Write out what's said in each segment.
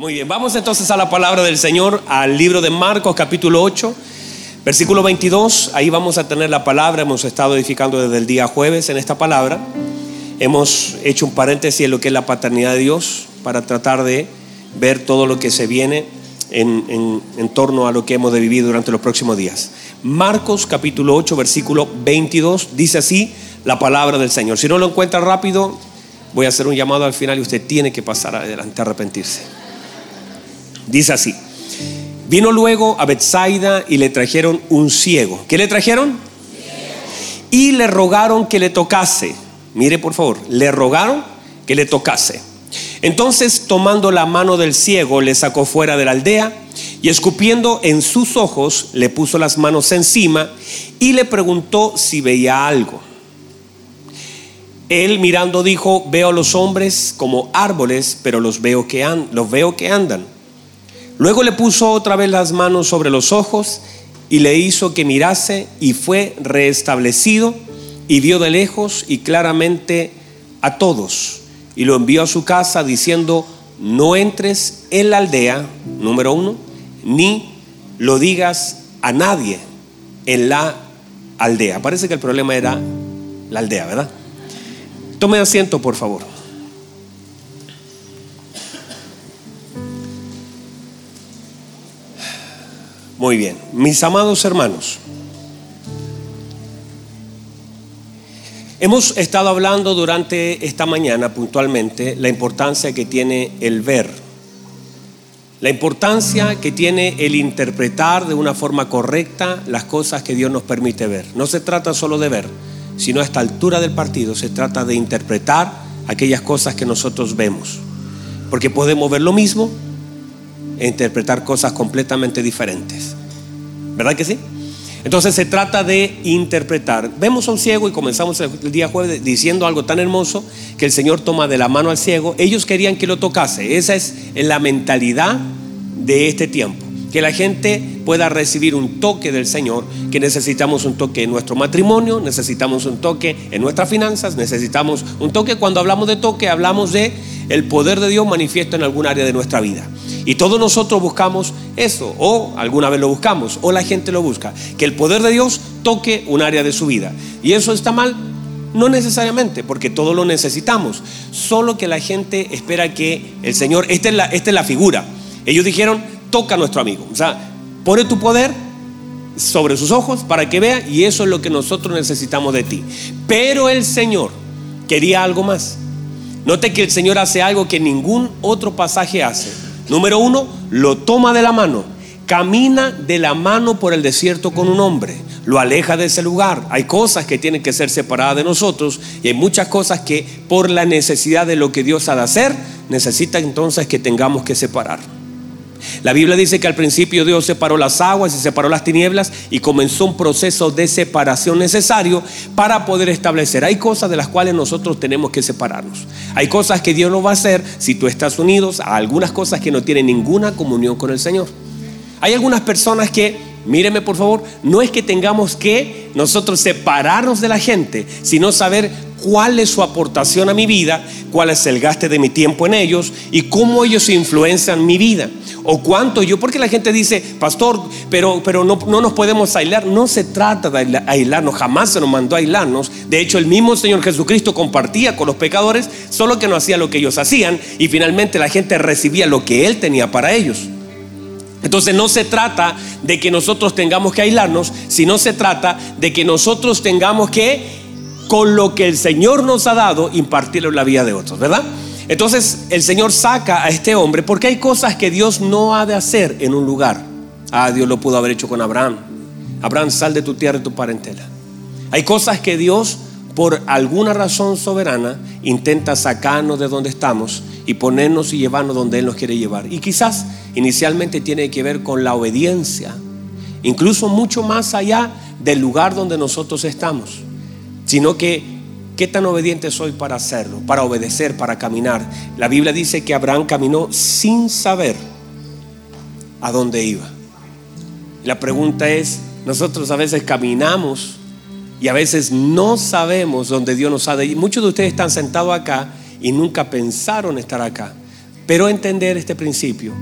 Muy bien, vamos entonces a la palabra del Señor, al libro de Marcos capítulo 8, versículo 22. Ahí vamos a tener la palabra, hemos estado edificando desde el día jueves en esta palabra. Hemos hecho un paréntesis en lo que es la paternidad de Dios para tratar de ver todo lo que se viene en, en torno a lo que hemos de vivir durante los próximos días. Marcos capítulo 8, versículo 22, dice así la palabra del Señor. Si no lo encuentra rápido, voy a hacer un llamado al final y usted tiene que pasar adelante a arrepentirse. Dice así. Vino luego a Bethsaida y le trajeron un ciego. ¿Qué le trajeron? Y le rogaron que le tocase. Mire por favor, le rogaron que le tocase. Entonces tomando la mano del ciego le sacó fuera de la aldea y escupiendo en sus ojos le puso las manos encima y le preguntó si veía algo. Él mirando dijo, veo a los hombres como árboles, pero los veo que, los veo que andan. Luego le puso otra vez las manos sobre los ojos y le hizo que mirase y fue restablecido y vio de lejos y claramente a todos. Y lo envió a su casa diciendo, no entres en la aldea, número uno, ni lo digas a nadie en la aldea. Parece que el problema era la aldea, ¿verdad? Tome asiento, por favor. Muy bien, mis amados hermanos, hemos estado hablando durante esta mañana puntualmente la importancia que tiene el ver, la importancia que tiene el interpretar de una forma correcta las cosas que Dios nos permite ver. No se trata solo de ver, sino a esta altura del partido se trata de interpretar aquellas cosas que nosotros vemos, porque podemos ver lo mismo e interpretar cosas completamente diferentes. ¿Verdad que sí? Entonces se trata de interpretar. Vemos a un ciego y comenzamos el día jueves diciendo algo tan hermoso que el Señor toma de la mano al ciego. Ellos querían que lo tocase. Esa es la mentalidad de este tiempo. Que la gente pueda recibir un toque del Señor, que necesitamos un toque en nuestro matrimonio, necesitamos un toque en nuestras finanzas, necesitamos un toque. Cuando hablamos de toque, hablamos de el poder de Dios manifiesto en algún área de nuestra vida. Y todos nosotros buscamos eso, o alguna vez lo buscamos, o la gente lo busca, que el poder de Dios toque un área de su vida. ¿Y eso está mal? No necesariamente, porque todo lo necesitamos. Solo que la gente espera que el Señor, esta es la, esta es la figura. Ellos dijeron, toca a nuestro amigo. O sea, pone tu poder sobre sus ojos para que vea y eso es lo que nosotros necesitamos de ti. Pero el Señor quería algo más. Note que el Señor hace algo que ningún otro pasaje hace. Número uno, lo toma de la mano, camina de la mano por el desierto con un hombre, lo aleja de ese lugar. Hay cosas que tienen que ser separadas de nosotros y hay muchas cosas que por la necesidad de lo que Dios ha de hacer, necesita entonces que tengamos que separar. La Biblia dice que al principio Dios separó las aguas y separó las tinieblas y comenzó un proceso de separación necesario para poder establecer. Hay cosas de las cuales nosotros tenemos que separarnos. Hay cosas que Dios no va a hacer si tú estás unidos a algunas cosas que no tienen ninguna comunión con el Señor. Hay algunas personas que, míreme por favor, no es que tengamos que nosotros separarnos de la gente, sino saber cuál es su aportación a mi vida, cuál es el gasto de mi tiempo en ellos y cómo ellos influencian mi vida. O cuánto yo, porque la gente dice, pastor, pero, pero no, no nos podemos aislar. No se trata de aislarnos, jamás se nos mandó a aislarnos. De hecho, el mismo Señor Jesucristo compartía con los pecadores, solo que no hacía lo que ellos hacían y finalmente la gente recibía lo que Él tenía para ellos. Entonces no se trata de que nosotros tengamos que aislarnos, sino se trata de que nosotros tengamos que con lo que el Señor nos ha dado, impartirlo en la vida de otros, ¿verdad? Entonces el Señor saca a este hombre porque hay cosas que Dios no ha de hacer en un lugar. Ah, Dios lo pudo haber hecho con Abraham. Abraham, sal de tu tierra y tu parentela. Hay cosas que Dios, por alguna razón soberana, intenta sacarnos de donde estamos y ponernos y llevarnos donde Él nos quiere llevar. Y quizás inicialmente tiene que ver con la obediencia, incluso mucho más allá del lugar donde nosotros estamos sino que qué tan obediente soy para hacerlo, para obedecer, para caminar. La Biblia dice que Abraham caminó sin saber a dónde iba. La pregunta es, nosotros a veces caminamos y a veces no sabemos dónde Dios nos ha de ir. Muchos de ustedes están sentados acá y nunca pensaron estar acá. Pero entender este principio,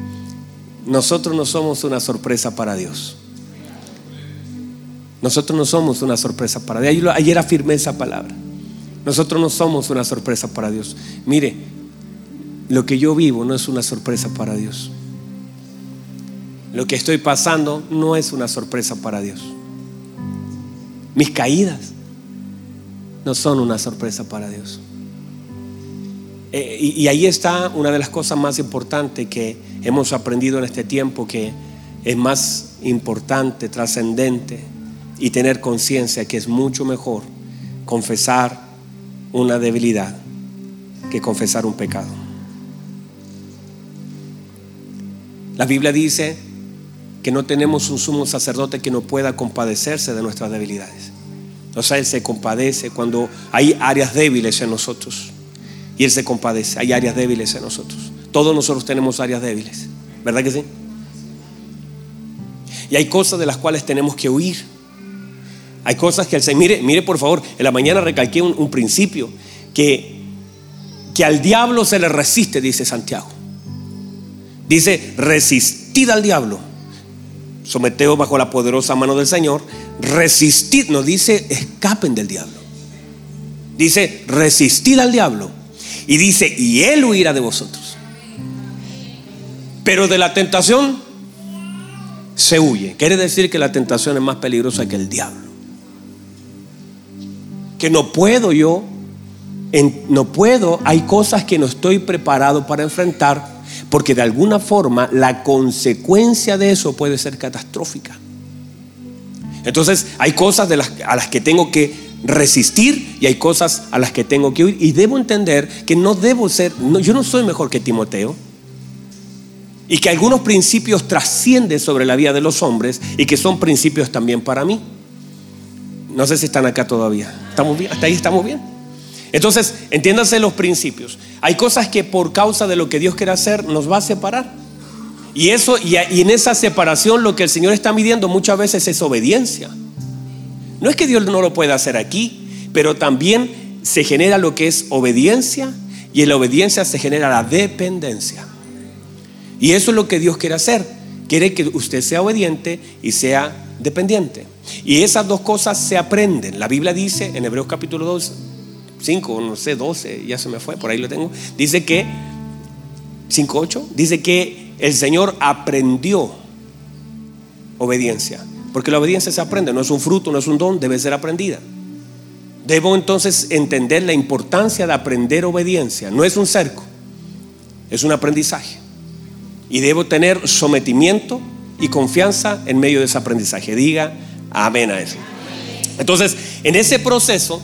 nosotros no somos una sorpresa para Dios. Nosotros no somos una sorpresa para Dios. Ayer afirmé esa palabra. Nosotros no somos una sorpresa para Dios. Mire, lo que yo vivo no es una sorpresa para Dios. Lo que estoy pasando no es una sorpresa para Dios. Mis caídas no son una sorpresa para Dios. Eh, y, y ahí está una de las cosas más importantes que hemos aprendido en este tiempo, que es más importante, trascendente, y tener conciencia que es mucho mejor confesar una debilidad que confesar un pecado. La Biblia dice que no tenemos un sumo sacerdote que no pueda compadecerse de nuestras debilidades. O sea, Él se compadece cuando hay áreas débiles en nosotros. Y Él se compadece, hay áreas débiles en nosotros. Todos nosotros tenemos áreas débiles, ¿verdad que sí? Y hay cosas de las cuales tenemos que huir. Hay cosas que el Señor, mire, mire por favor, en la mañana recalqué un, principio, que, que al diablo se le resiste, dice Santiago. Dice, resistid al diablo, someteos bajo la poderosa mano del Señor, resistid, no dice, escapen del diablo. Dice, resistid al diablo. Y dice, y él huirá de vosotros. Pero de la tentación se huye. Quiere decir que la tentación es más peligrosa que el diablo que no puedo yo, no puedo, hay cosas que no estoy preparado para enfrentar, porque de alguna forma la consecuencia de eso puede ser catastrófica. Entonces hay cosas a las que tengo que resistir y hay cosas a las que tengo que huir. Y debo entender que no debo ser, yo no soy mejor que Timoteo. Y que algunos principios trascienden sobre la vida de los hombres y que son principios también para mí. No sé si están acá todavía. ¿Estamos bien? Hasta ahí estamos bien. Entonces, entiéndanse los principios. Hay cosas que por causa de lo que Dios quiere hacer nos va a separar. Y eso y, en esa separación lo que el Señor está midiendo muchas veces es obediencia. No es que Dios no lo pueda hacer aquí, pero también se genera lo que es obediencia y en la obediencia se genera la dependencia. Y eso es lo que Dios quiere hacer. Quiere que usted sea obediente y sea dependiente. Y esas dos cosas se aprenden. La Biblia dice en Hebreos capítulo 2, 5, no sé, 12, ya se me fue, por ahí lo tengo. Dice que, 5, 8, dice que el Señor aprendió obediencia. Porque la obediencia se aprende, no es un fruto, no es un don, debe ser aprendida. Debo entonces entender la importancia de aprender obediencia. No es un cerco, es un aprendizaje. Y debo tener sometimiento y confianza en medio de ese aprendizaje. Diga, Amén a eso. Entonces, en ese proceso,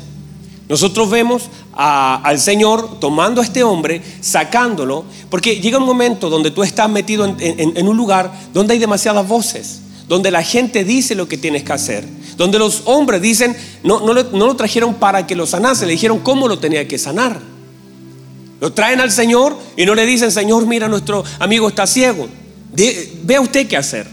nosotros vemos al Señor tomando a este hombre, sacándolo, porque llega un momento donde tú estás metido en, un lugar donde hay demasiadas voces, donde la gente dice lo que tienes que hacer, donde los hombres dicen, no, lo, trajeron para que lo sanase, le dijeron cómo lo tenía que sanar. Lo traen al Señor y no le dicen, Señor, mira, nuestro amigo está ciego. vea usted qué hacer.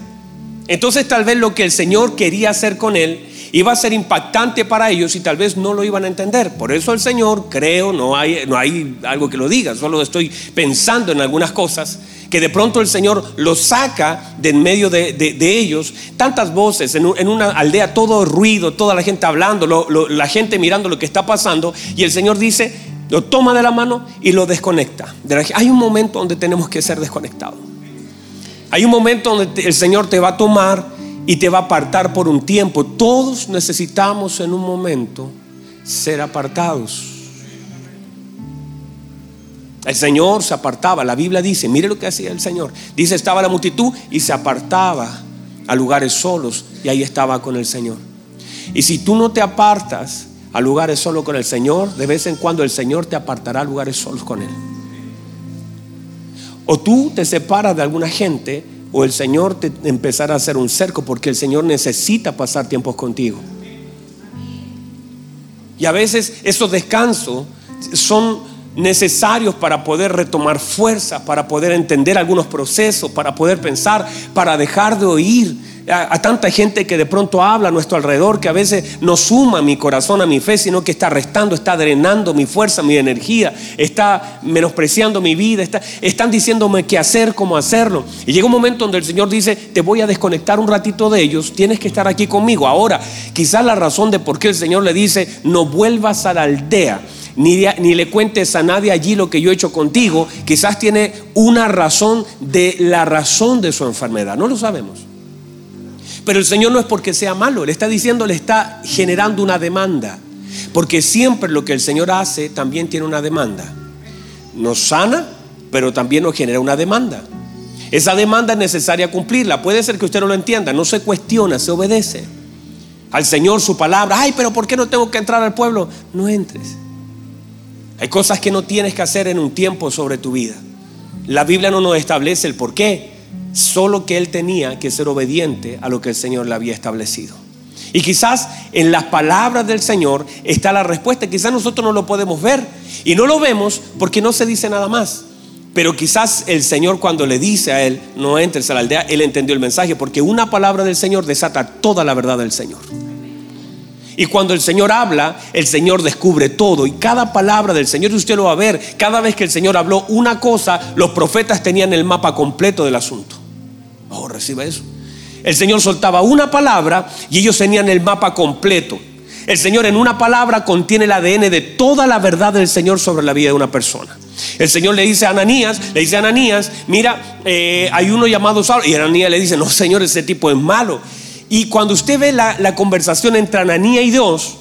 Entonces tal vez lo que el Señor quería hacer con él iba a ser impactante para ellos y tal vez no lo iban a entender. Por eso el Señor, creo, no hay, no hay algo que lo diga, solo estoy pensando en algunas cosas, que de pronto el Señor los saca de en medio de, ellos, tantas voces, en, una aldea todo ruido, toda la gente hablando, la gente mirando lo que está pasando, y el Señor dice, lo toma de la mano y lo desconecta. Hay un momento donde tenemos que ser desconectados. Hay un momento donde el Señor te va a tomar y te va a apartar por un tiempo. Todos necesitamos en un momento ser apartados. El Señor se apartaba. La Biblia dice, mire lo que hacía el Señor. Dice, estaba la multitud y se apartaba a lugares solos y ahí estaba con el Señor. Y si tú no te apartas a lugares solos con el Señor, de vez en cuando el Señor te apartará a lugares solos con Él. O tú te separas de alguna gente o el Señor te empezará a hacer un cerco porque el Señor necesita pasar tiempos contigo. Y a veces esos descansos son necesarios para poder retomar fuerza, para poder entender algunos procesos, para poder pensar, para dejar de oír a, tanta gente que de pronto habla a nuestro alrededor, que a veces no suma mi corazón, a mi fe, sino que está restando, está drenando mi fuerza, mi energía, está menospreciando mi vida, está, están diciéndome qué hacer, cómo hacerlo. Y llega un momento donde el Señor dice, te voy a desconectar un ratito de ellos, tienes que estar aquí conmigo. Ahora, quizás la razón de por qué el Señor le dice, no vuelvas a la aldea. Ni, ni, le cuentes a nadie allí lo que yo he hecho contigo, quizás tiene una razón de la razón de su enfermedad, no lo sabemos. Pero el Señor no es porque sea malo, le está diciendo, le está generando una demanda. Porque siempre lo que el Señor hace también tiene una demanda. Nos sana, pero también nos genera una demanda. Esa demanda es necesaria cumplirla. Puede ser que usted no lo entienda, no se cuestiona, se obedece. Al Señor su palabra, ay, pero ¿por qué no tengo que entrar al pueblo? No entres. Hay cosas que no tienes que hacer en un tiempo sobre tu vida. La Biblia no nos establece el por qué, Solo que él tenía que ser obediente a lo que el Señor le había establecido. Y quizás en las palabras del Señor está la respuesta. Quizás nosotros no lo podemos ver y no lo vemos porque no se dice nada más. Pero quizás el Señor cuando le dice a él, no entres a la aldea, él entendió el mensaje porque una palabra del Señor desata toda la verdad del Señor. Y cuando el Señor habla, el Señor descubre todo. Y cada palabra del Señor, usted lo va a ver, cada vez que el Señor habló una cosa, los profetas tenían el mapa completo del asunto. Oh, reciba eso. El Señor soltaba una palabra y ellos tenían el mapa completo. El Señor en una palabra contiene el ADN de toda la verdad del Señor sobre la vida de una persona. El Señor le dice a Ananías, le dice a Ananías, mira, eh, hay uno llamado Saulo. Y Ananías le dice, no, Señor, ese tipo es malo. Y cuando usted ve la, la conversación entre Ananías y Dios,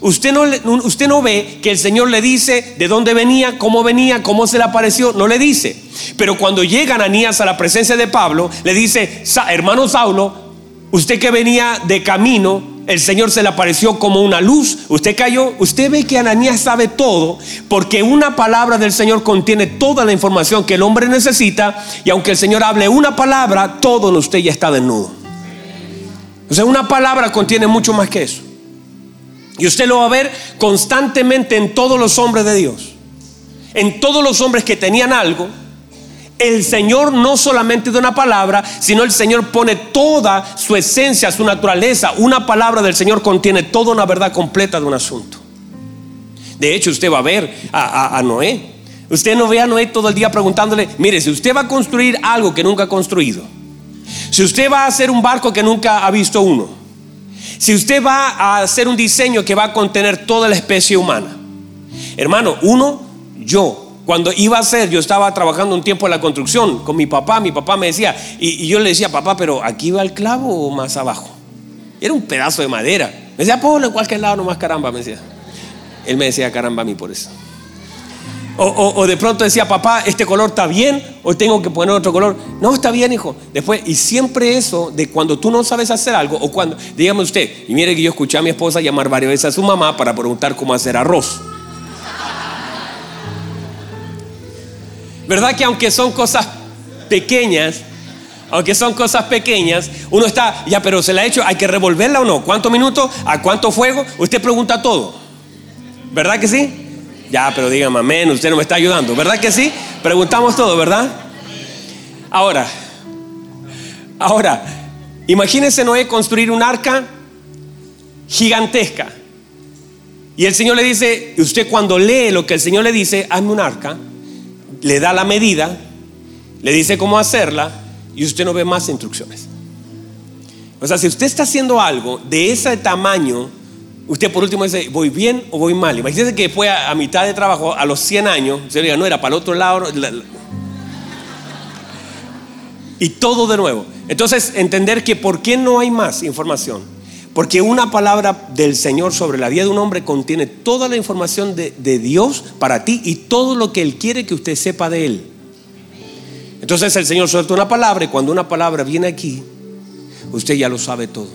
Usted no, usted no ve que el Señor le dice de dónde venía, cómo venía, cómo se le apareció, no le dice. Pero cuando llega Ananías a la presencia de Pablo, le dice, hermano Saulo, usted que venía de camino, el Señor se le apareció como una luz, usted cayó, usted ve que Ananías sabe todo, porque una palabra del Señor contiene toda la información que el hombre necesita, y aunque el Señor hable una palabra, todo en usted ya está desnudo. O sea, una palabra contiene mucho más que eso. Y usted lo va a ver constantemente en todos los hombres de Dios. En todos los hombres que tenían algo, el Señor no solamente de una palabra, sino el Señor pone toda su esencia, su naturaleza. Una palabra del Señor contiene toda una verdad completa de un asunto. De hecho, usted va a ver a, a Noé. Usted no ve a Noé todo el día preguntándole, mire, si usted va a construir algo que nunca ha construido, si usted va a hacer un barco que nunca ha visto uno, si usted va a hacer un diseño que va a contener toda la especie humana, hermano, uno, yo, cuando iba a hacer, yo estaba trabajando un tiempo en la construcción con mi papá, mi papá me decía, y, yo le decía, papá, pero aquí va el clavo o más abajo. Era un pedazo de madera. Me decía, ponlo en cualquier lado nomás, caramba, me decía. Él me decía, caramba, a mí por eso. O, de pronto decía, papá, este color está bien, o tengo que poner otro color. No, está bien, hijo. Después, y siempre eso de cuando tú no sabes hacer algo, o cuando, dígame usted, y mire que yo escuché a mi esposa llamar varias veces a su mamá para preguntar cómo hacer arroz. ¿Verdad que aunque son cosas pequeñas, aunque son cosas pequeñas, uno está, ya, pero se la ha hecho, hay que revolverla o no? ¿Cuántos minutos? ¿A cuánto fuego? Usted pregunta todo. ¿Verdad que sí? Ya, pero dígame amén, usted no me está ayudando, ¿verdad que sí? Preguntamos todo, ¿verdad? Ahora, ahora, imagínese Noé construir un arca gigantesca. Y el Señor le dice, usted cuando lee lo que el Señor le dice, hazme un arca, le da la medida, le dice cómo hacerla y usted no ve más instrucciones. O sea, si usted está haciendo algo de ese tamaño, Usted por último dice, ¿voy bien o voy mal? Imagínese que fue a, mitad de trabajo, a los 100 años, se diga, no, era para el otro lado. y todo de nuevo. Entonces, entender que por qué no hay más información. Porque una palabra del Señor sobre la vida de un hombre contiene toda la información de, de Dios para ti y todo lo que Él quiere que usted sepa de Él. Entonces el Señor suelta una palabra y cuando una palabra viene aquí, usted ya lo sabe todo.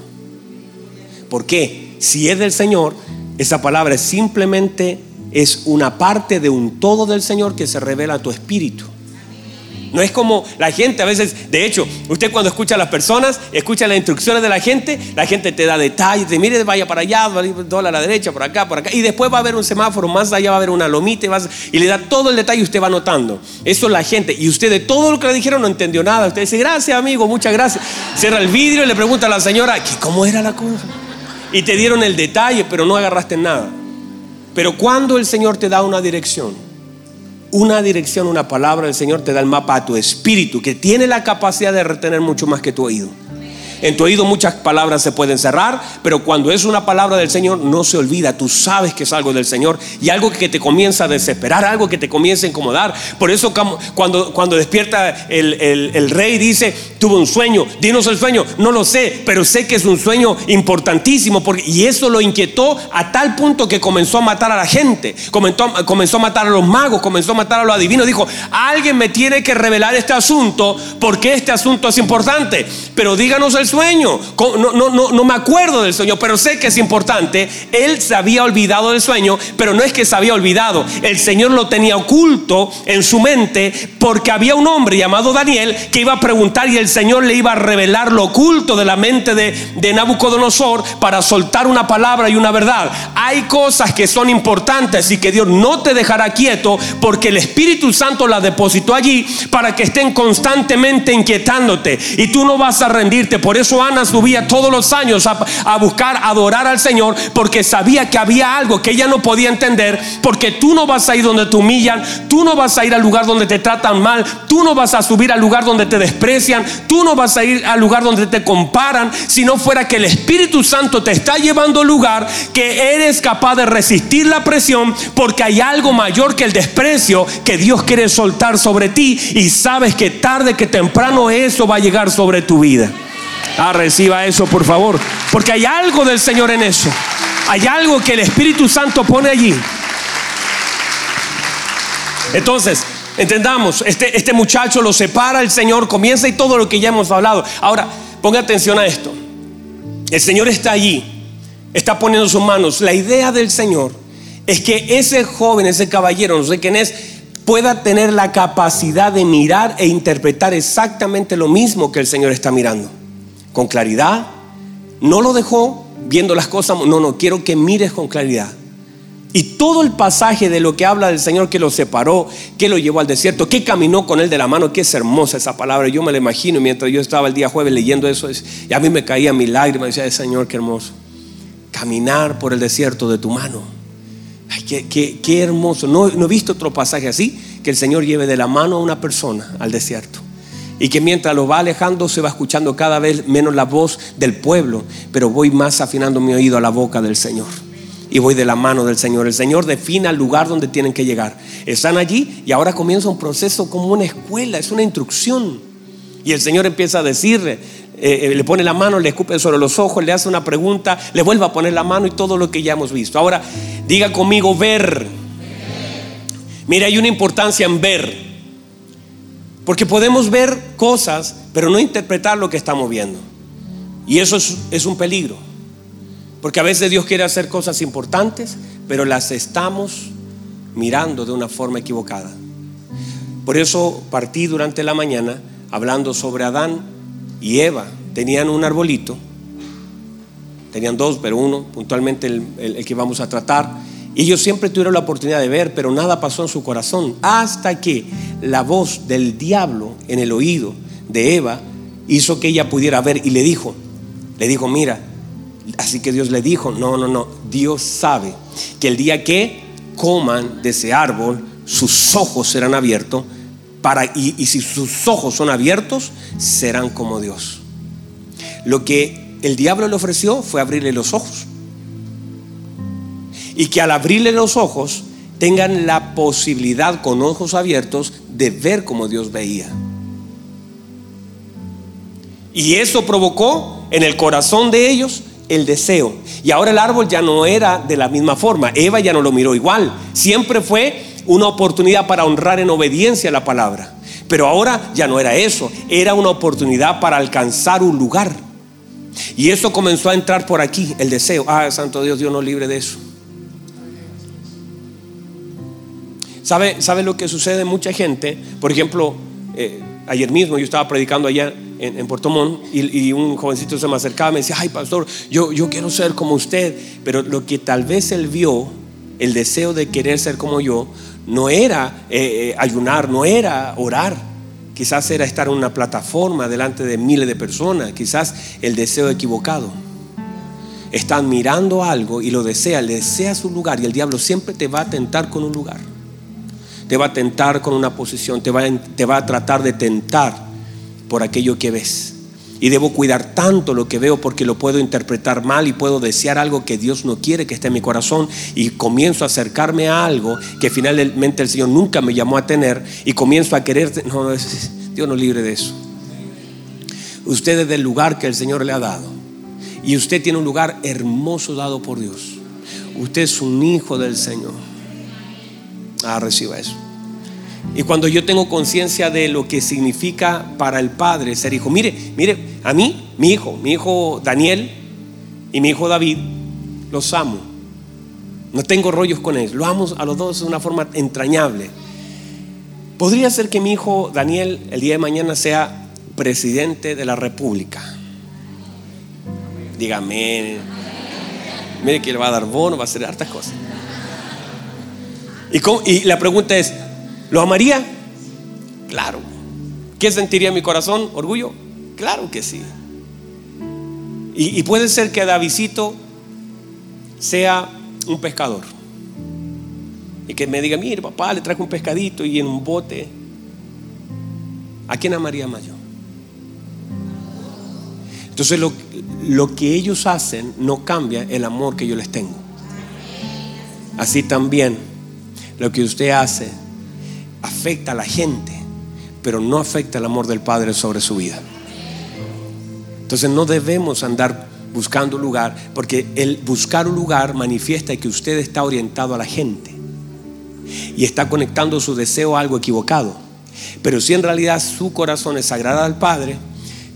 ¿Por qué? Si es del Señor, esa palabra simplemente es una parte de un todo del Señor que se revela a tu espíritu. No es como la gente a veces, de hecho, usted cuando escucha a las personas, escucha las instrucciones de la gente, la gente te da detalles, te mire, vaya para allá, doble a la derecha, por acá, por acá, y después va a haber un semáforo, más allá va a haber una lomita y, le da todo el detalle y usted va notando. Eso es la gente. Y usted de todo lo que le dijeron no entendió nada. Usted dice, gracias amigo, muchas gracias. Cierra el vidrio y le pregunta a la señora, ¿cómo era la cosa? Y te dieron el detalle, pero no agarraste nada. Pero cuando el Señor te da una dirección, una dirección, una palabra, el Señor te da el mapa a tu espíritu, que tiene la capacidad de retener mucho más que tu oído. En tu oído muchas palabras se pueden cerrar, pero cuando es una palabra del Señor no se olvida. Tú sabes que es algo del Señor y algo que te comienza a desesperar, algo que te comienza a incomodar. Por eso cuando, cuando despierta el, el rey dice, tuve un sueño, dinos el sueño, no lo sé, pero sé que es un sueño importantísimo porque, y eso lo inquietó a tal punto que comenzó a matar a la gente, comenzó, comenzó a matar a los magos, comenzó a matar a los adivinos. Dijo, alguien me tiene que revelar este asunto porque este asunto es importante, pero díganos el sueño. No, no, no, no me acuerdo del sueño, pero sé que es importante. Él se había olvidado del sueño, pero no es que se había olvidado. El Señor lo tenía oculto en su mente porque había un hombre llamado Daniel que iba a preguntar y el Señor le iba a revelar lo oculto de la mente de, Nabucodonosor para soltar una palabra y una verdad. Hay cosas que son importantes y que Dios no te dejará quieto porque el Espíritu Santo la depositó allí para que estén constantemente inquietándote y tú no vas a rendirte. Por eso Ana subía todos los años a, buscar adorar al Señor porque sabía que había algo que ella no podía entender. Porque tú no vas a ir donde te humillan, tú no vas a ir al lugar donde te tratan mal, tú no vas a subir al lugar donde te desprecian, tú no vas a ir al lugar donde te comparan, si no fuera que el Espíritu Santo te está llevando al lugar que eres capaz de resistir la presión porque hay algo mayor que el desprecio que Dios quiere soltar sobre ti y sabes que tarde que temprano eso va a llegar sobre tu vida. Ah, reciba eso, por favor. Porque hay algo del Señor en eso. Hay algo que el Espíritu Santo pone allí. Entonces, entendamos, este, este muchacho lo separa el Señor, comienza y todo lo que ya hemos hablado. Ahora, ponga atención a esto. El Señor está allí, está poniendo sus manos. La idea del Señor es que ese joven, ese caballero, no sé quién es, pueda tener la capacidad de mirar e interpretar exactamente lo mismo que el Señor está mirando con claridad. No lo dejó viendo las cosas, no, no, quiero que mires con claridad. Y todo el pasaje de lo que habla del Señor que lo separó, que lo llevó al desierto, que caminó con él de la mano, que es hermosa esa palabra. Yo me la imagino mientras yo estaba el día jueves leyendo eso, y a mí me caía mi lágrima, decía, Señor, qué hermoso. Caminar por el desierto de tu mano. Ay, qué, hermoso. No he visto otro pasaje así, que el Señor lleve de la mano a una persona al desierto y que mientras lo va alejando se va escuchando cada vez menos la voz del pueblo, pero voy más afinando mi oído a la boca del Señor. Y voy de la mano del Señor. El Señor define el lugar donde tienen que llegar. Están allí y ahora comienza un proceso como una escuela, es una instrucción. Y el Señor empieza a decirle, eh, eh, le pone la mano, le escupe sobre los ojos, le hace una pregunta, le vuelve a poner la mano y todo lo que ya hemos visto. Ahora, diga conmigo ver. Mira, hay una importancia en ver. Porque podemos ver cosas, pero no interpretar lo que estamos viendo. Y eso es, un peligro. Porque a veces Dios quiere hacer cosas importantes, pero las estamos mirando de una forma equivocada. Por eso partí durante la mañana hablando sobre Adán y Eva. Tenían un arbolito, tenían dos, pero uno puntualmente el que vamos a tratar ellos siempre tuvieron la oportunidad de ver, pero nada pasó en su corazón. Hasta que la voz del diablo en el oído de Eva hizo que ella pudiera ver y le dijo, le dijo, mira, así que Dios le dijo, no, no, no, Dios sabe que el día que coman de ese árbol, sus ojos serán abiertos para, y, y si sus ojos son abiertos, serán como Dios. Lo que el diablo le ofreció fue abrirle los ojos y que al abrirle los ojos tengan la posibilidad con ojos abiertos de ver como Dios veía. Y eso provocó en el corazón de ellos el deseo. Y ahora el árbol ya no era de la misma forma. Eva ya no lo miró igual. Siempre fue una oportunidad para honrar en obediencia la palabra. Pero ahora ya no era eso. Era una oportunidad para alcanzar un lugar. Y eso comenzó a entrar por aquí, el deseo. Ah, Santo Dios, Dios nos libre de eso. ¿Sabe, ¿Sabe lo que sucede? Mucha gente, por ejemplo, eh, ayer mismo yo estaba predicando allá en, en Puerto Montt y, un jovencito se me acercaba y me decía, ay pastor, yo, yo quiero ser como usted, pero lo que tal vez él vio, el deseo de querer ser como yo, no era eh, eh, ayunar, no era orar, quizás era estar en una plataforma delante de miles de personas, quizás el deseo equivocado. Están mirando algo y lo desea, desea su lugar y el diablo siempre te va a tentar con un lugar te va a tentar con una posición, te va, te va a tratar de tentar por aquello que ves. Y debo cuidar tanto lo que veo porque lo puedo interpretar mal y puedo desear algo que Dios no quiere que esté en mi corazón y comienzo a acercarme a algo que finalmente el Señor nunca me llamó a tener y comienzo a querer, no, Dios no libre de eso. Usted es del lugar que el Señor le ha dado y usted tiene un lugar hermoso dado por Dios. Usted es un hijo del Señor. Ah, reciba eso. Y cuando yo tengo conciencia de lo que significa para el padre ser hijo, mire, mire, a mí, mi hijo, mi hijo Daniel y mi hijo David, los amo. No tengo rollos con ellos, lo amo a los dos de una forma entrañable. Podría ser que mi hijo Daniel el día de mañana sea presidente de la República. Dígame, mire que le va a dar bono, va a hacer hartas cosas. Y, la pregunta es, ¿lo amaría? Claro. ¿Qué sentiría mi corazón? ¿Orgullo? Claro que sí. Y, puede ser que Davidito sea un pescador. Y que me diga, mire papá, le traje un pescadito y en un bote. ¿A quién amaría más yo? Entonces lo, lo que ellos hacen no cambia el amor que yo les tengo. Así también lo que usted hace afecta a la gente, pero no afecta el amor del Padre sobre su vida. Entonces no debemos andar buscando lugar, porque el buscar un lugar manifiesta que usted está orientado a la gente y está conectando su deseo a algo equivocado. Pero si en realidad su corazón es sagrado al Padre,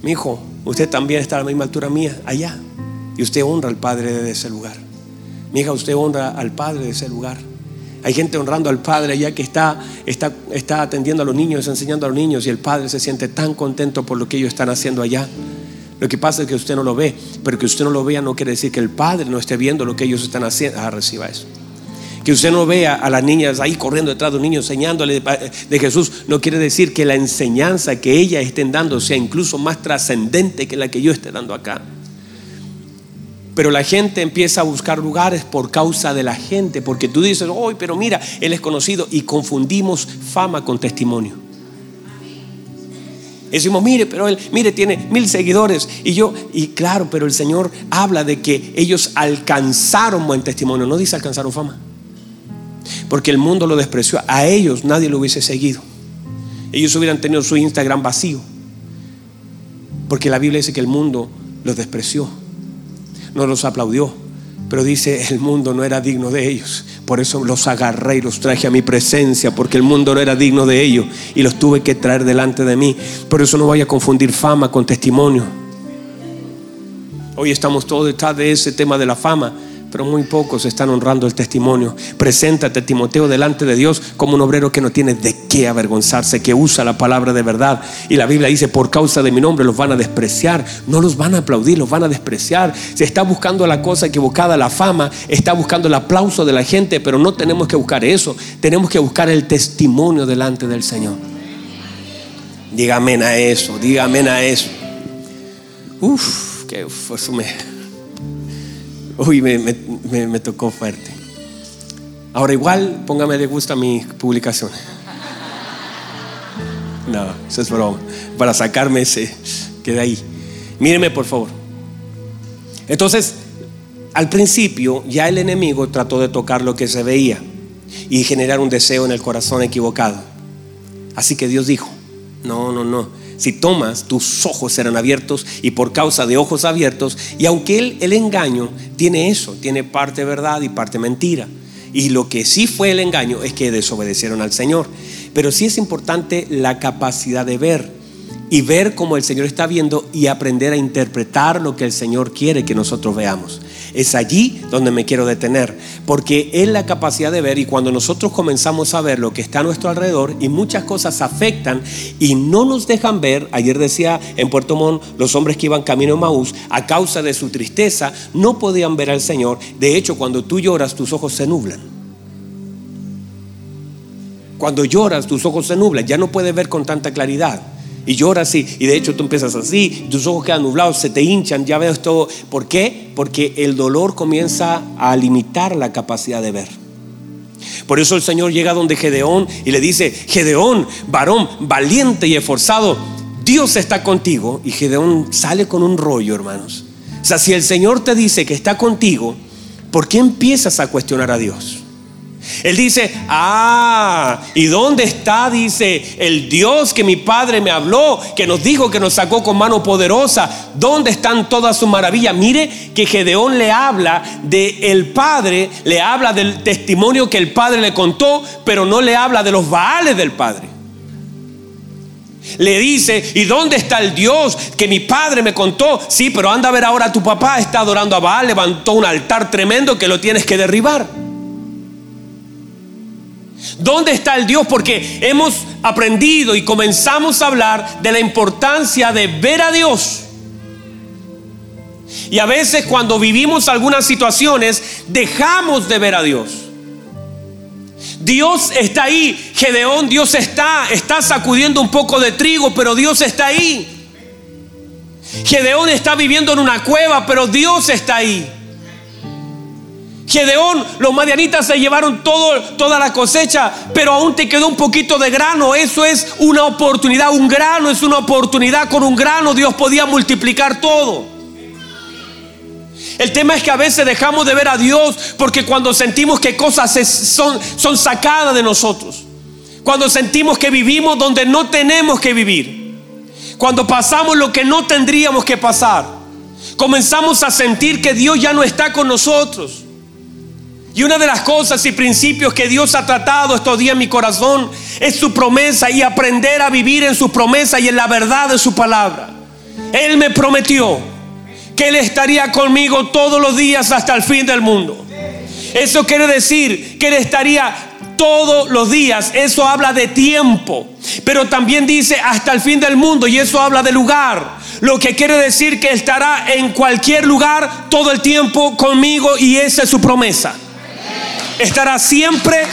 mi hijo, usted también está a la misma altura mía, allá. Y usted honra al Padre de ese lugar. Mi hija, usted honra al Padre de ese lugar. Hay gente honrando al Padre allá que está, está, está atendiendo a los niños, enseñando a los niños y el Padre se siente tan contento por lo que ellos están haciendo allá. Lo que pasa es que usted no lo ve, pero que usted no lo vea no quiere decir que el Padre no esté viendo lo que ellos están haciendo. Ah, reciba eso. Que usted no vea a las niñas ahí corriendo detrás de un niño enseñándole de Jesús, no quiere decir que la enseñanza que ellas estén dando sea incluso más trascendente que la que yo esté dando acá. Pero la gente empieza a buscar lugares por causa de la gente, porque tú dices, hoy, pero mira, él es conocido y confundimos fama con testimonio. Decimos, mire, pero él, mire, tiene mil seguidores. Y yo, y claro, pero el Señor habla de que ellos alcanzaron buen testimonio, no dice alcanzaron fama. Porque el mundo lo despreció. A ellos nadie lo hubiese seguido. Ellos hubieran tenido su Instagram vacío. Porque la Biblia dice que el mundo los despreció no los aplaudió, pero dice, el mundo no era digno de ellos. Por eso los agarré y los traje a mi presencia, porque el mundo no era digno de ellos y los tuve que traer delante de mí. Por eso no vaya a confundir fama con testimonio. Hoy estamos todos detrás de ese tema de la fama pero muy pocos están honrando el testimonio. Preséntate, Timoteo, delante de Dios como un obrero que no tiene de qué avergonzarse, que usa la palabra de verdad. Y la Biblia dice, por causa de mi nombre los van a despreciar, no los van a aplaudir, los van a despreciar. Se está buscando la cosa equivocada, la fama, está buscando el aplauso de la gente, pero no tenemos que buscar eso, tenemos que buscar el testimonio delante del Señor. Diga amén a eso, diga amén a eso. Uf, que eso me Uy, me, tocó fuerte. Ahora igual, póngame de gusto mi publicación. No, eso es. Para sacarme ese que de ahí. Míreme, por favor. Entonces, al principio ya el enemigo trató de tocar lo que se veía y generar un deseo en el corazón equivocado. Así que Dios dijo, no, no, no. Si tomas, tus ojos serán abiertos y por causa de ojos abiertos, y aunque el, el engaño tiene eso, tiene parte verdad y parte mentira. Y lo que sí fue el engaño es que desobedecieron al Señor. Pero sí es importante la capacidad de ver y ver cómo el Señor está viendo y aprender a interpretar lo que el Señor quiere que nosotros veamos. Es allí donde me quiero detener, porque es la capacidad de ver y cuando nosotros comenzamos a ver lo que está a nuestro alrededor y muchas cosas afectan y no nos dejan ver, ayer decía en Puerto Montt, los hombres que iban camino a Maús, a causa de su tristeza, no podían ver al Señor. De hecho, cuando tú lloras, tus ojos se nublan. Cuando lloras, tus ojos se nublan, ya no puedes ver con tanta claridad. Y lloras así, y de hecho tú empiezas así, tus ojos quedan nublados, se te hinchan, ya ves todo. ¿Por qué? Porque el dolor comienza a limitar la capacidad de ver. Por eso el Señor llega donde Gedeón y le dice, Gedeón, varón valiente y esforzado, Dios está contigo. Y Gedeón sale con un rollo, hermanos. O sea, si el Señor te dice que está contigo, ¿por qué empiezas a cuestionar a Dios? Él dice, ah, ¿y dónde está? Dice, el Dios que mi padre me habló, que nos dijo que nos sacó con mano poderosa. ¿Dónde están todas sus maravillas? Mire que Gedeón le habla de el padre, le habla del testimonio que el padre le contó, pero no le habla de los baales del padre. Le dice, ¿y dónde está el Dios que mi padre me contó? Sí, pero anda a ver ahora, tu papá está adorando a Baal, levantó un altar tremendo que lo tienes que derribar. ¿Dónde está el Dios? Porque hemos aprendido y comenzamos a hablar de la importancia de ver a Dios. Y a veces cuando vivimos algunas situaciones dejamos de ver a Dios. Dios está ahí, Gedeón, Dios está, está sacudiendo un poco de trigo, pero Dios está ahí. Gedeón está viviendo en una cueva, pero Dios está ahí. Gedeón, los madianitas se llevaron todo, toda la cosecha, pero aún te quedó un poquito de grano. Eso es una oportunidad. Un grano es una oportunidad. Con un grano Dios podía multiplicar todo. El tema es que a veces dejamos de ver a Dios porque cuando sentimos que cosas son, son sacadas de nosotros, cuando sentimos que vivimos donde no tenemos que vivir, cuando pasamos lo que no tendríamos que pasar, comenzamos a sentir que Dios ya no está con nosotros. Y una de las cosas y principios que Dios ha tratado estos días en mi corazón es su promesa y aprender a vivir en su promesa y en la verdad de su palabra. Él me prometió que Él estaría conmigo todos los días hasta el fin del mundo. Eso quiere decir que Él estaría todos los días. Eso habla de tiempo. Pero también dice hasta el fin del mundo y eso habla de lugar. Lo que quiere decir que estará en cualquier lugar todo el tiempo conmigo y esa es su promesa estará siempre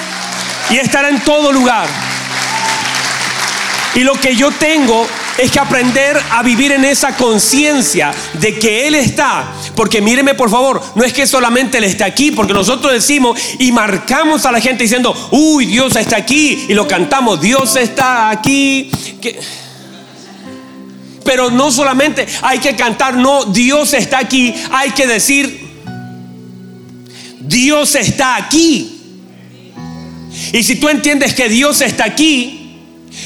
y estará en todo lugar. Y lo que yo tengo es que aprender a vivir en esa conciencia de que Él está. Porque míreme por favor, no es que solamente Él está aquí, porque nosotros decimos y marcamos a la gente diciendo, uy, Dios está aquí, y lo cantamos, Dios está aquí. Pero no solamente hay que cantar, no, Dios está aquí, hay que decir, Dios está aquí. Y si tú entiendes que Dios está aquí,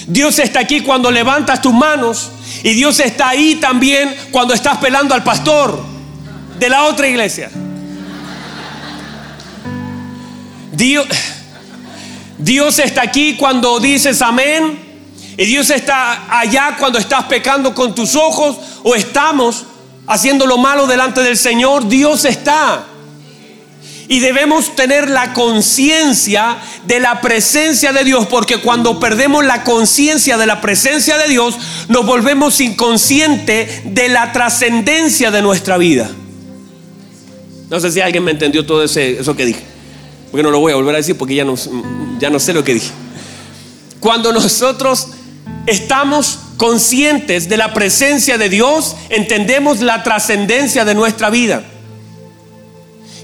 Dios está aquí cuando levantas tus manos y Dios está ahí también cuando estás pelando al pastor de la otra iglesia. Dios, Dios está aquí cuando dices amén. Y Dios está allá cuando estás pecando con tus ojos o estamos haciendo lo malo delante del Señor. Dios está. Y debemos tener la conciencia de la presencia de Dios, porque cuando perdemos la conciencia de la presencia de Dios, nos volvemos inconscientes de la trascendencia de nuestra vida. No sé si alguien me entendió todo eso que dije, porque no lo voy a volver a decir porque ya no, ya no sé lo que dije. Cuando nosotros estamos conscientes de la presencia de Dios, entendemos la trascendencia de nuestra vida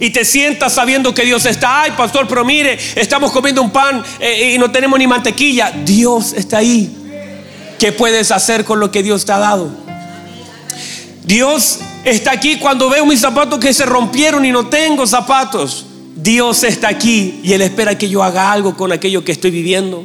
y te sientas sabiendo que Dios está, ay pastor, pero mire, estamos comiendo un pan eh, y no tenemos ni mantequilla. Dios está ahí. ¿Qué puedes hacer con lo que Dios te ha dado? Dios está aquí cuando veo mis zapatos que se rompieron y no tengo zapatos. Dios está aquí y Él espera que yo haga algo con aquello que estoy viviendo.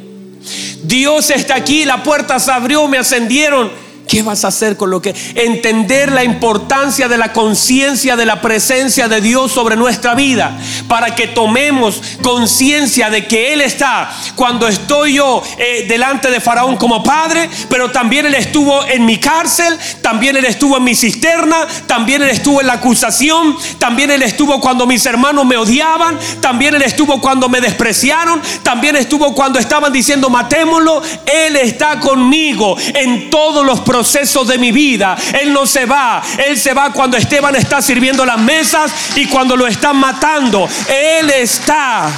Dios está aquí, la puerta se abrió, me ascendieron ¿Qué vas a hacer con lo que... Entender la importancia de la conciencia de la presencia de Dios sobre nuestra vida, para que tomemos conciencia de que Él está cuando estoy yo eh, delante de Faraón como padre, pero también Él estuvo en mi cárcel, también Él estuvo en mi cisterna, también Él estuvo en la acusación, también Él estuvo cuando mis hermanos me odiaban, también Él estuvo cuando me despreciaron, también estuvo cuando estaban diciendo matémoslo, Él está conmigo en todos los procesos de mi vida, Él no se va, Él se va cuando Esteban está sirviendo las mesas y cuando lo están matando, Él está,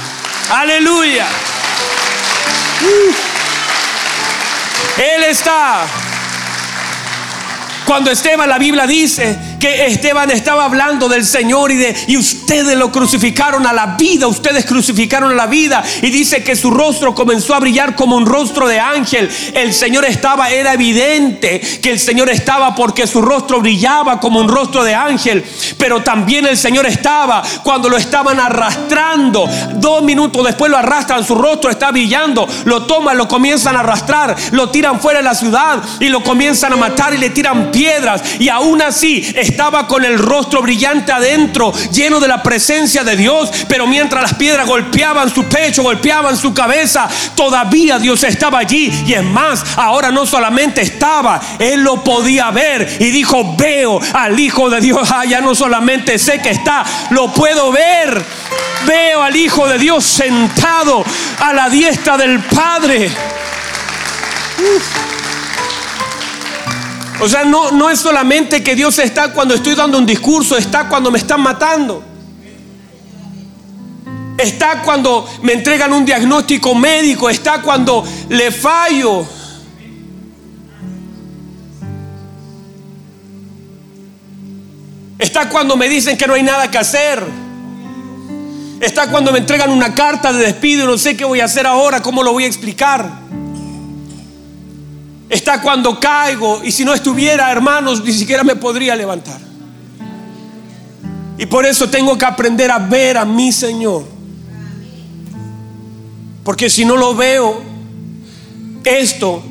aleluya. Él está. Cuando Esteban, la Biblia dice que Esteban estaba hablando del Señor y de y ustedes lo crucificaron a la vida, ustedes crucificaron a la vida y dice que su rostro comenzó a brillar como un rostro de ángel. El Señor estaba, era evidente que el Señor estaba porque su rostro brillaba como un rostro de ángel, pero también el Señor estaba cuando lo estaban arrastrando. Dos minutos después lo arrastran, su rostro está brillando, lo toman, lo comienzan a arrastrar, lo tiran fuera de la ciudad y lo comienzan a matar y le tiran piedras y aún así estaba con el rostro brillante adentro, lleno de la presencia de Dios. Pero mientras las piedras golpeaban su pecho, golpeaban su cabeza, todavía Dios estaba allí. Y es más, ahora no solamente estaba, Él lo podía ver y dijo, veo al Hijo de Dios. Ah, ya no solamente sé que está, lo puedo ver. Veo al Hijo de Dios sentado a la diestra del Padre. O sea, no, no es solamente que Dios está cuando estoy dando un discurso, está cuando me están matando. Está cuando me entregan un diagnóstico médico, está cuando le fallo. Está cuando me dicen que no hay nada que hacer. Está cuando me entregan una carta de despido y no sé qué voy a hacer ahora, cómo lo voy a explicar. Está cuando caigo y si no estuviera, hermanos, ni siquiera me podría levantar. Y por eso tengo que aprender a ver a mi Señor. Porque si no lo veo, esto,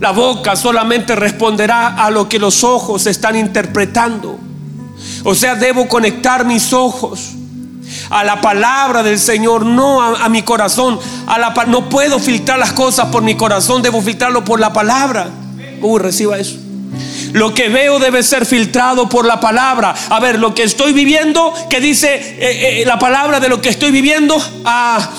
la boca solamente responderá a lo que los ojos están interpretando. O sea, debo conectar mis ojos a la palabra del Señor, no a, mi corazón. A la, no puedo filtrar las cosas por mi corazón, debo filtrarlo por la palabra. Uy, reciba eso. Lo que veo debe ser filtrado por la palabra. A ver, lo que estoy viviendo, que dice eh, eh, la palabra de lo que estoy viviendo, ah,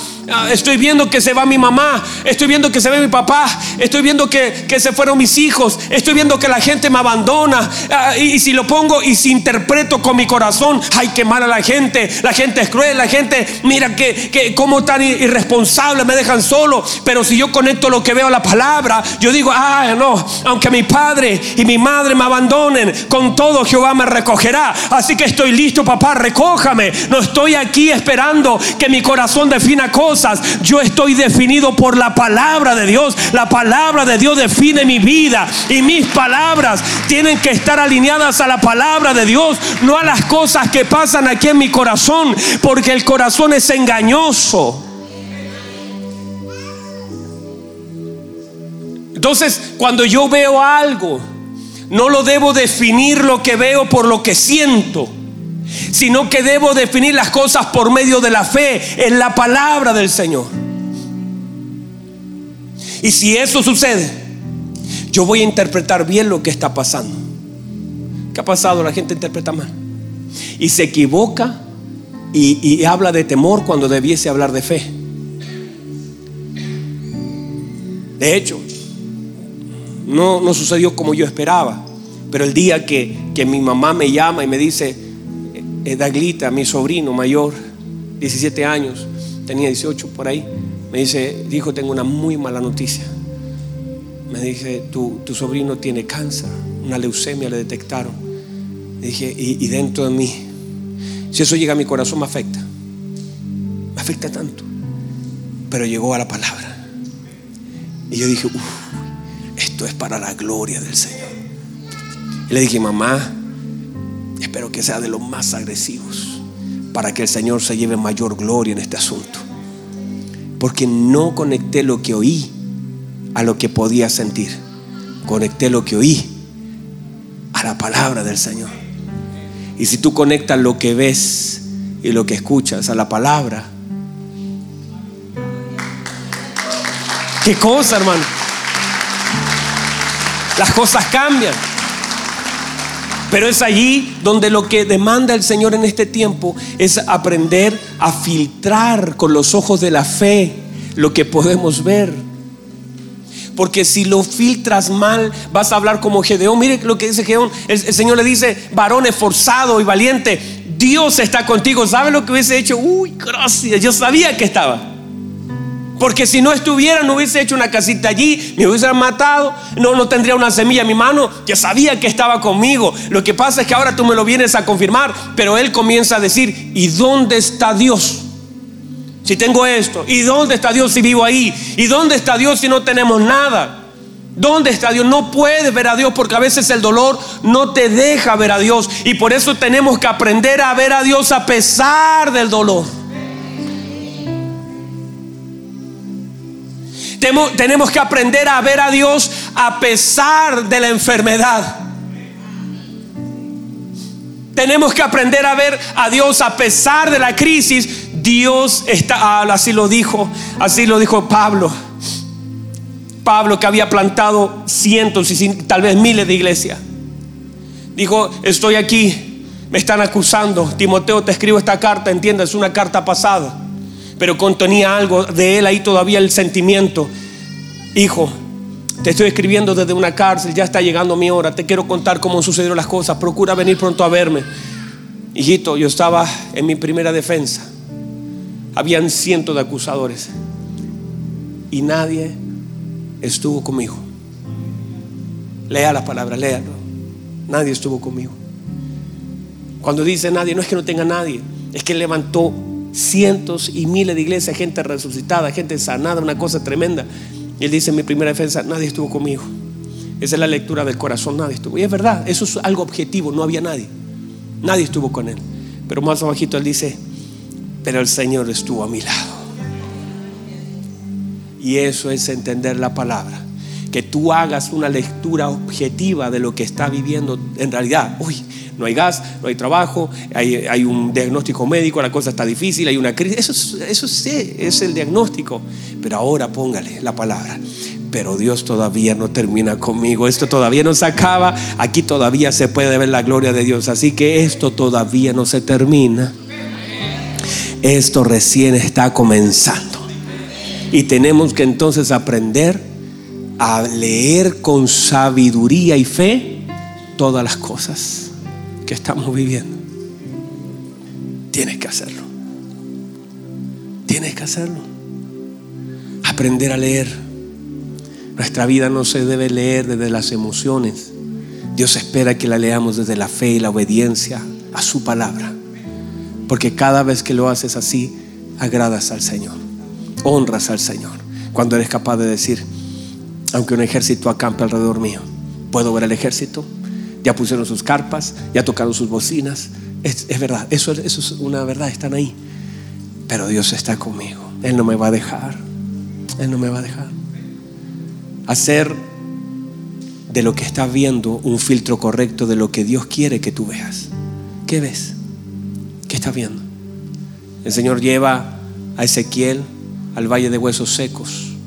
estoy viendo que se va mi mamá, estoy viendo que se ve mi papá, estoy viendo que, se fueron mis hijos, estoy viendo que la gente me abandona. Ah, y, si lo pongo y si interpreto con mi corazón, ay, qué mala la gente, la gente es cruel, la gente, mira que, que como tan irresponsable me dejan solo. Pero si yo conecto lo que veo a la palabra, yo digo, ah, no, aunque mi padre y mi madre me abandonen, con todo Jehová me recogerá. Así que estoy listo, papá, recójame. No estoy aquí esperando que mi corazón defina cosas yo estoy definido por la palabra de Dios. La palabra de Dios define mi vida y mis palabras tienen que estar alineadas a la palabra de Dios, no a las cosas que pasan aquí en mi corazón, porque el corazón es engañoso. Entonces, cuando yo veo algo, no lo debo definir lo que veo por lo que siento sino que debo definir las cosas por medio de la fe en la palabra del Señor. Y si eso sucede, yo voy a interpretar bien lo que está pasando. ¿Qué ha pasado? La gente interpreta mal. Y se equivoca y, habla de temor cuando debiese hablar de fe. De hecho, no, no sucedió como yo esperaba. Pero el día que, que mi mamá me llama y me dice, Daglita, mi sobrino mayor, 17 años, tenía 18 por ahí, me dice, dijo, tengo una muy mala noticia. Me dice, tu, tu sobrino tiene cáncer, una leucemia le detectaron. dije, y, dentro de mí, si eso llega a mi corazón me afecta, me afecta tanto. Pero llegó a la palabra. Y yo dije, uff, esto es para la gloria del Señor. Y le dije, mamá, Espero que sea de los más agresivos para que el Señor se lleve mayor gloria en este asunto. Porque no conecté lo que oí a lo que podía sentir. Conecté lo que oí la palabra del Señor. Y si tú conectas lo que ves y lo que escuchas a la palabra, ¿qué cosa, hermano? Las cosas cambian. Pero es allí donde lo que demanda el Señor en este tiempo es aprender a filtrar con los ojos de la fe lo que podemos ver. Porque si lo filtras mal, vas a hablar como Gedeón. Mire lo que dice Gedeón. El, Señor le dice, varón esforzado y valiente, Dios está contigo. ¿Sabe lo que hubiese hecho? Uy, gracias. Yo sabía que estaba. Porque si no estuviera, no hubiese hecho una casita allí, me hubiesen matado, no, no tendría una semilla en mi mano, ya sabía que estaba conmigo. Lo que pasa es que ahora tú me lo vienes a confirmar, pero él comienza a decir, ¿y dónde está Dios? Si tengo esto, ¿y dónde está Dios si vivo ahí? ¿Y dónde está Dios si no tenemos nada? ¿Dónde está Dios? No puedes ver a Dios porque a veces el dolor no te deja ver a Dios. Y por eso tenemos que aprender a ver a Dios a pesar del dolor. Tenemos que aprender a ver a Dios a pesar de la enfermedad. Tenemos que aprender a ver a Dios a pesar de la crisis. Dios está, así lo dijo, así lo dijo Pablo. Pablo que había plantado cientos y tal vez miles de iglesias. Dijo, estoy aquí, me están acusando. Timoteo, te escribo esta carta, entiendes, es una carta pasada pero contenía algo de él ahí todavía el sentimiento. Hijo, te estoy escribiendo desde una cárcel, ya está llegando mi hora, te quiero contar cómo sucedieron las cosas, procura venir pronto a verme. Hijito, yo estaba en mi primera defensa, habían cientos de acusadores y nadie estuvo conmigo. Lea la palabra, léalo. Nadie estuvo conmigo. Cuando dice nadie, no es que no tenga nadie, es que levantó cientos y miles de iglesias, gente resucitada, gente sanada, una cosa tremenda. Y él dice mi primera defensa, nadie estuvo conmigo. Esa es la lectura del corazón, nadie estuvo. Y es verdad, eso es algo objetivo, no había nadie. Nadie estuvo con él. Pero más abajito él dice, pero el Señor estuvo a mi lado. Y eso es entender la palabra. Que tú hagas una lectura objetiva de lo que está viviendo en realidad. Uy, no hay gas, no hay trabajo, hay, un diagnóstico médico, la cosa está difícil, hay una crisis. Eso, eso sí, es el diagnóstico. Pero ahora póngale la palabra. Pero Dios todavía no termina conmigo. Esto todavía no se acaba. Aquí todavía se puede ver la gloria de Dios. Así que esto todavía no se termina. Esto recién está comenzando. Y tenemos que entonces aprender a leer con sabiduría y fe todas las cosas que estamos viviendo. Tienes que hacerlo. Tienes que hacerlo. Aprender a leer. Nuestra vida no se debe leer desde las emociones. Dios espera que la leamos desde la fe y la obediencia a su palabra. Porque cada vez que lo haces así, agradas al Señor. Honras al Señor. Cuando eres capaz de decir, aunque un ejército acampe alrededor mío, ¿puedo ver el ejército? Ya pusieron sus carpas, ya tocaron sus bocinas. Es, verdad, eso, eso es una verdad, están ahí. Pero Dios está conmigo. Él no me va a dejar. Él no me va a dejar. Hacer de lo que estás viendo un filtro correcto de lo que Dios quiere que tú veas. ¿Qué ves? ¿Qué estás viendo? El Señor lleva a Ezequiel al valle de huesos secos.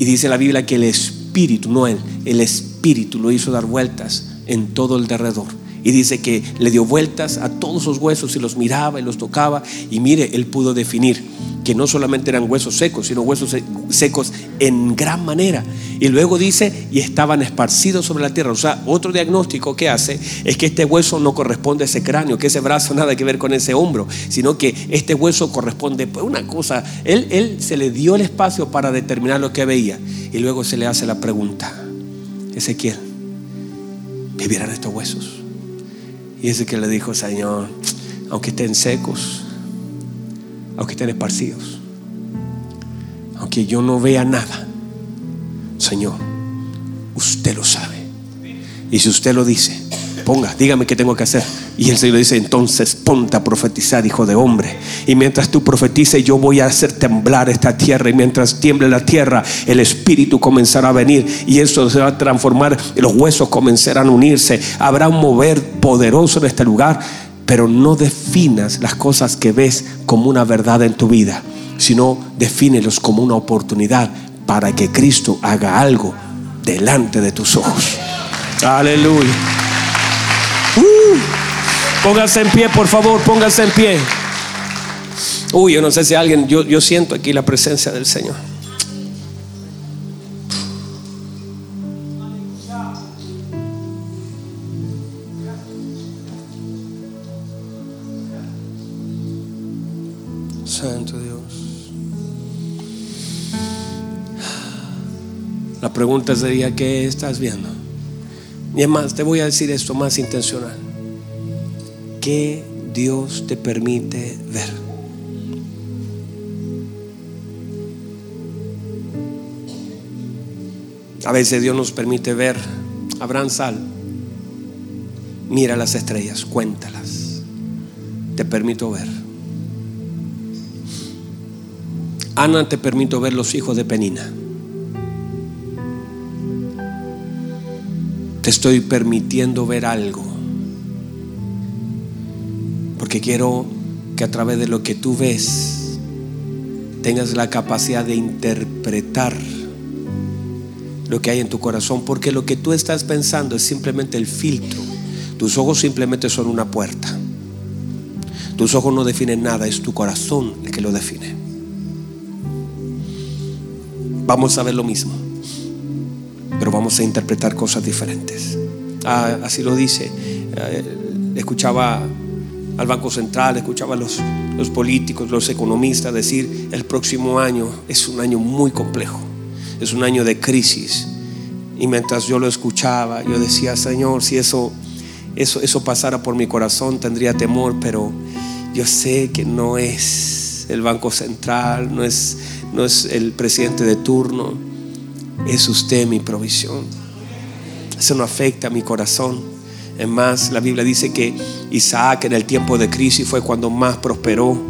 Y dice la Biblia que el Espíritu, no él, el Espíritu lo hizo dar vueltas en todo el derredor. Y dice que le dio vueltas a todos sus huesos y los miraba y los tocaba. Y mire, él pudo definir que no solamente eran huesos secos, sino huesos secos en gran manera. Y luego dice, y estaban esparcidos sobre la tierra. O sea, otro diagnóstico que hace es que este hueso no corresponde a ese cráneo, que ese brazo nada que ver con ese hombro, sino que este hueso corresponde a una cosa. Él, él se le dio el espacio para determinar lo que veía. Y luego se le hace la pregunta, Ezequiel vivirán estos huesos. Y ese que le dijo, Señor, aunque estén secos, aunque estén esparcidos, aunque yo no vea nada, Señor, usted lo sabe. Y si usted lo dice, ponga, dígame qué tengo que hacer. Y el Señor dice, entonces ponte a profetizar, hijo de hombre. Y mientras tú profetices, yo voy a hacer temblar esta tierra. Y mientras tiemble la tierra, el Espíritu comenzará a venir. Y eso se va a transformar. Los huesos comenzarán a unirse. Habrá un mover poderoso en este lugar. Pero no definas las cosas que ves como una verdad en tu vida, sino defínelos como una oportunidad para que Cristo haga algo delante de tus ojos. Aleluya. Póngase en pie, por favor, póngase en pie. Uy, yo no sé si alguien, yo, yo siento aquí la presencia del Señor. Santo Dios. La pregunta sería, ¿qué estás viendo? Y es más, te voy a decir esto más intencional. ¿Qué Dios te permite ver? A veces Dios nos permite ver. Abraham sal. Mira las estrellas, cuéntalas. Te permito ver. Ana, te permito ver los hijos de Penina. Te estoy permitiendo ver algo. Porque quiero que a través de lo que tú ves tengas la capacidad de interpretar lo que hay en tu corazón. Porque lo que tú estás pensando es simplemente el filtro. Tus ojos simplemente son una puerta. Tus ojos no definen nada, es tu corazón el que lo define. Vamos a ver lo mismo, pero vamos a interpretar cosas diferentes. Ah, así lo dice. Eh, escuchaba al Banco Central, escuchaba a los, los políticos, los economistas decir, el próximo año es un año muy complejo, es un año de crisis. Y mientras yo lo escuchaba, yo decía, Señor, si eso, eso, eso pasara por mi corazón, tendría temor, pero yo sé que no es el Banco Central, no es no es el presidente de turno, es usted mi provisión. Eso no afecta a mi corazón. Es más, la Biblia dice que Isaac en el tiempo de crisis fue cuando más prosperó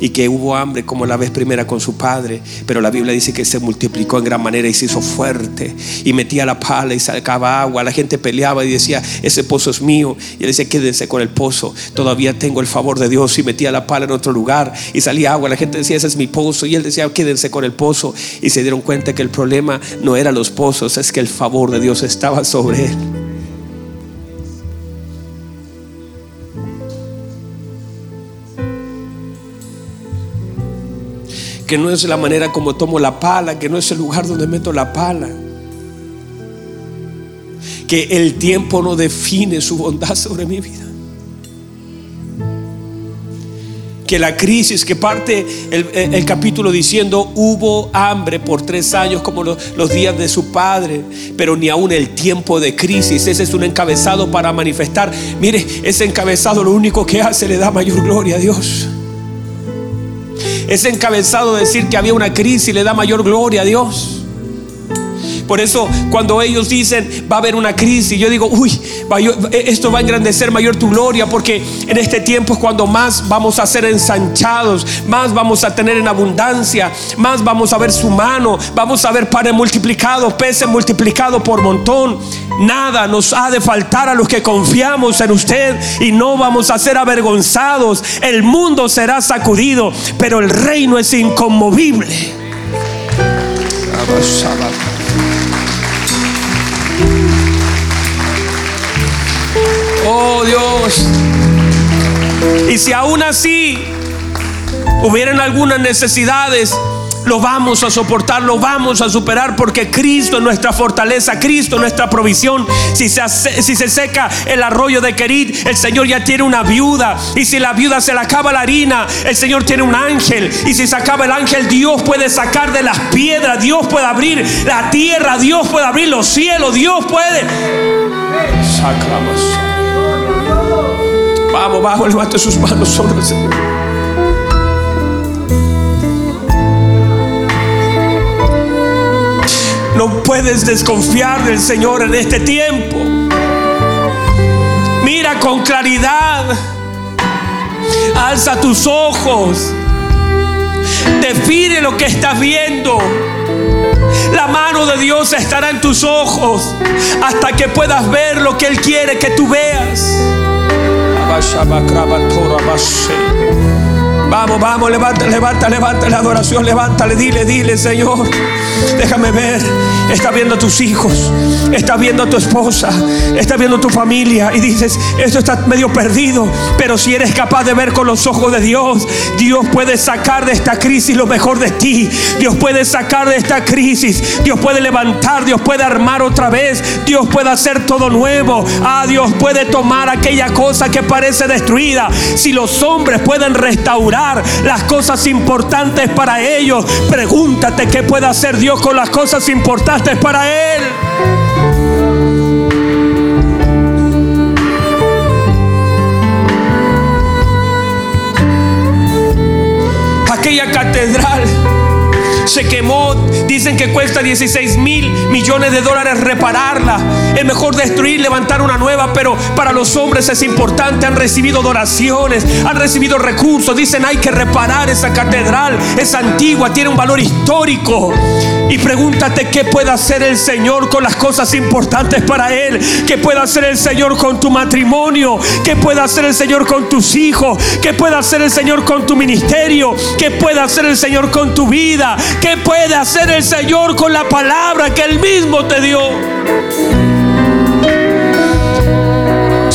y que hubo hambre como la vez primera con su padre, pero la Biblia dice que se multiplicó en gran manera y se hizo fuerte y metía la pala y sacaba agua. La gente peleaba y decía, ese pozo es mío. Y él decía, quédense con el pozo, todavía tengo el favor de Dios. Y metía la pala en otro lugar y salía agua. La gente decía, ese es mi pozo. Y él decía, quédense con el pozo. Y se dieron cuenta que el problema no era los pozos, es que el favor de Dios estaba sobre él. Que no es la manera como tomo la pala, que no es el lugar donde meto la pala. Que el tiempo no define su bondad sobre mi vida. Que la crisis, que parte el, capítulo diciendo, hubo hambre por tres años como los, días de su padre, pero ni aún el tiempo de crisis. Ese es un encabezado para manifestar. Mire, ese encabezado lo único que hace le da mayor gloria a Dios. Ese encabezado decir que había una crisis le da mayor gloria a Dios. Por eso cuando ellos dicen va a haber una crisis, yo digo, uy, esto va a engrandecer mayor tu gloria, porque en este tiempo es cuando más vamos a ser ensanchados, más vamos a tener en abundancia, más vamos a ver su mano, vamos a ver panes multiplicados, peces multiplicados por montón. Nada nos ha de faltar a los que confiamos en usted y no vamos a ser avergonzados. El mundo será sacudido, pero el reino es inconmovible. Oh Dios. Y si aún así hubieran algunas necesidades, lo vamos a soportar, lo vamos a superar porque Cristo es nuestra fortaleza, Cristo es nuestra provisión. Si se, si se seca el arroyo de Querit, el Señor ya tiene una viuda. Y si la viuda se le acaba la harina, el Señor tiene un ángel. Y si se acaba el ángel, Dios puede sacar de las piedras, Dios puede abrir la tierra, Dios puede abrir los cielos, Dios puede. Sacamos. Vamos, vamos, levante sus manos sobre el Señor. No puedes desconfiar del Señor en este tiempo. Mira con claridad. Alza tus ojos. Define lo que estás viendo. La mano de Dios estará en tus ojos hasta que puedas ver lo que Él quiere que tú veas. Rabashabakrabatorabashe. Vamos, vamos, levanta, levanta, levanta la adoración, levántale, dile, dile, Señor. Déjame ver. Está viendo a tus hijos, está viendo a tu esposa, está viendo a tu familia y dices, esto está medio perdido, pero si eres capaz de ver con los ojos de Dios, Dios puede sacar de esta crisis lo mejor de ti. Dios puede sacar de esta crisis, Dios puede levantar, Dios puede armar otra vez, Dios puede hacer todo nuevo. Ah, Dios puede tomar aquella cosa que parece destruida. Si los hombres pueden restaurar las cosas importantes para ellos, pregúntate qué puede hacer Dios con las cosas importantes para Él. Aquella catedral se quemó. Dicen que cuesta 16 mil millones de dólares repararla. Es mejor destruir, levantar una nueva, pero para los hombres es importante. Han recibido donaciones, han recibido recursos. Dicen hay que reparar esa catedral. Es antigua, tiene un valor histórico. Y pregúntate qué puede hacer el Señor con las cosas importantes para Él. ¿Qué puede hacer el Señor con tu matrimonio? ¿Qué puede hacer el Señor con tus hijos? ¿Qué puede hacer el Señor con tu ministerio? ¿Qué puede hacer el Señor con tu vida? ¿Qué puede hacer el Señor con la palabra que Él mismo te dio?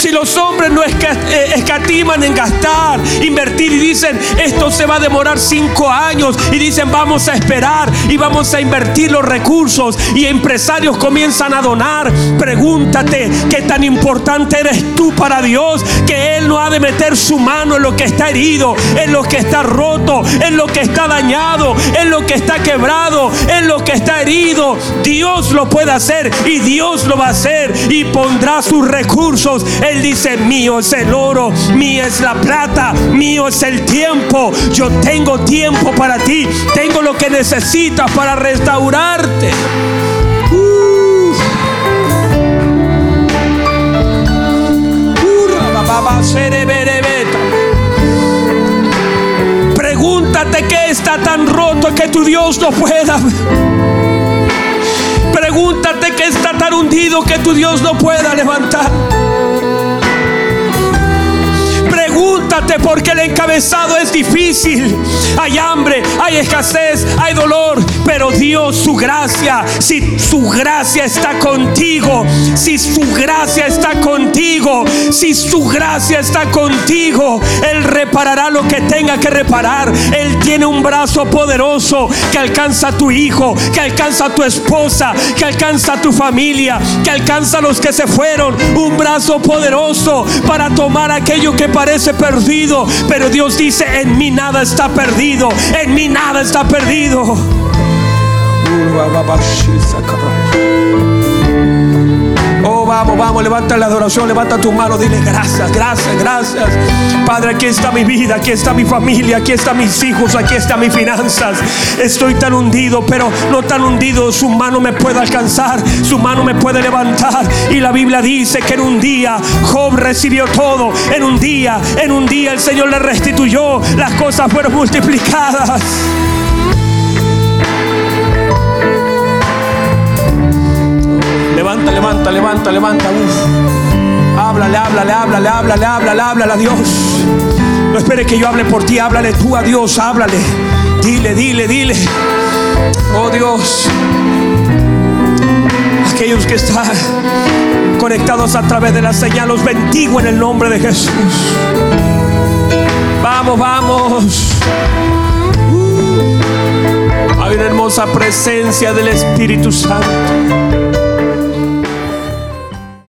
Si los hombres no eh, escatiman en gastar, invertir y dicen, esto se va a demorar cinco años y dicen, vamos a esperar y vamos a invertir los recursos y empresarios comienzan a donar, pregúntate qué tan importante eres tú para Dios, que Él no ha de meter su mano en lo que está herido, en lo que está roto, en lo que está dañado, en lo que está quebrado, en lo que está herido. Dios lo puede hacer y Dios lo va a hacer y pondrá sus recursos dice, mío es el oro, mío es la plata, mío es el tiempo. Yo tengo tiempo para ti, tengo lo que necesitas para restaurarte. Pregúntate qué está tan roto que tu Dios no pueda. Pregúntate qué está tan hundido que tu Dios no pueda levantar. Porque el encabezado es difícil. Hay hambre, hay escasez, hay dolor. Pero Dios, su gracia, si su gracia está contigo, si su gracia está contigo, si su gracia está contigo, Él reparará lo que tenga que reparar. Él tiene un brazo poderoso que alcanza a tu hijo, que alcanza a tu esposa, que alcanza a tu familia, que alcanza a los que se fueron. Un brazo poderoso para tomar aquello que parece perdido pero Dios dice, en mí nada está perdido, en mí nada está perdido. Oh, vamos, vamos, levanta la adoración, levanta tu mano, dile gracias, gracias, gracias. Padre, aquí está mi vida, aquí está mi familia, aquí están mis hijos, aquí están mis finanzas. Estoy tan hundido, pero no tan hundido, su mano me puede alcanzar, su mano me puede levantar. Y la Biblia dice que en un día Job recibió todo, en un día, en un día el Señor le restituyó, las cosas fueron multiplicadas. Levanta, levanta, levanta, levanta. Uf. Háblale, háblale, háblale, háblale, háblale, háblale a Dios. No espere que yo hable por ti, háblale tú a Dios, háblale. Dile, dile, dile. Oh Dios. Aquellos que están conectados a través de la señal, los bendigo en el nombre de Jesús. Vamos, vamos. Hay una hermosa presencia del Espíritu Santo.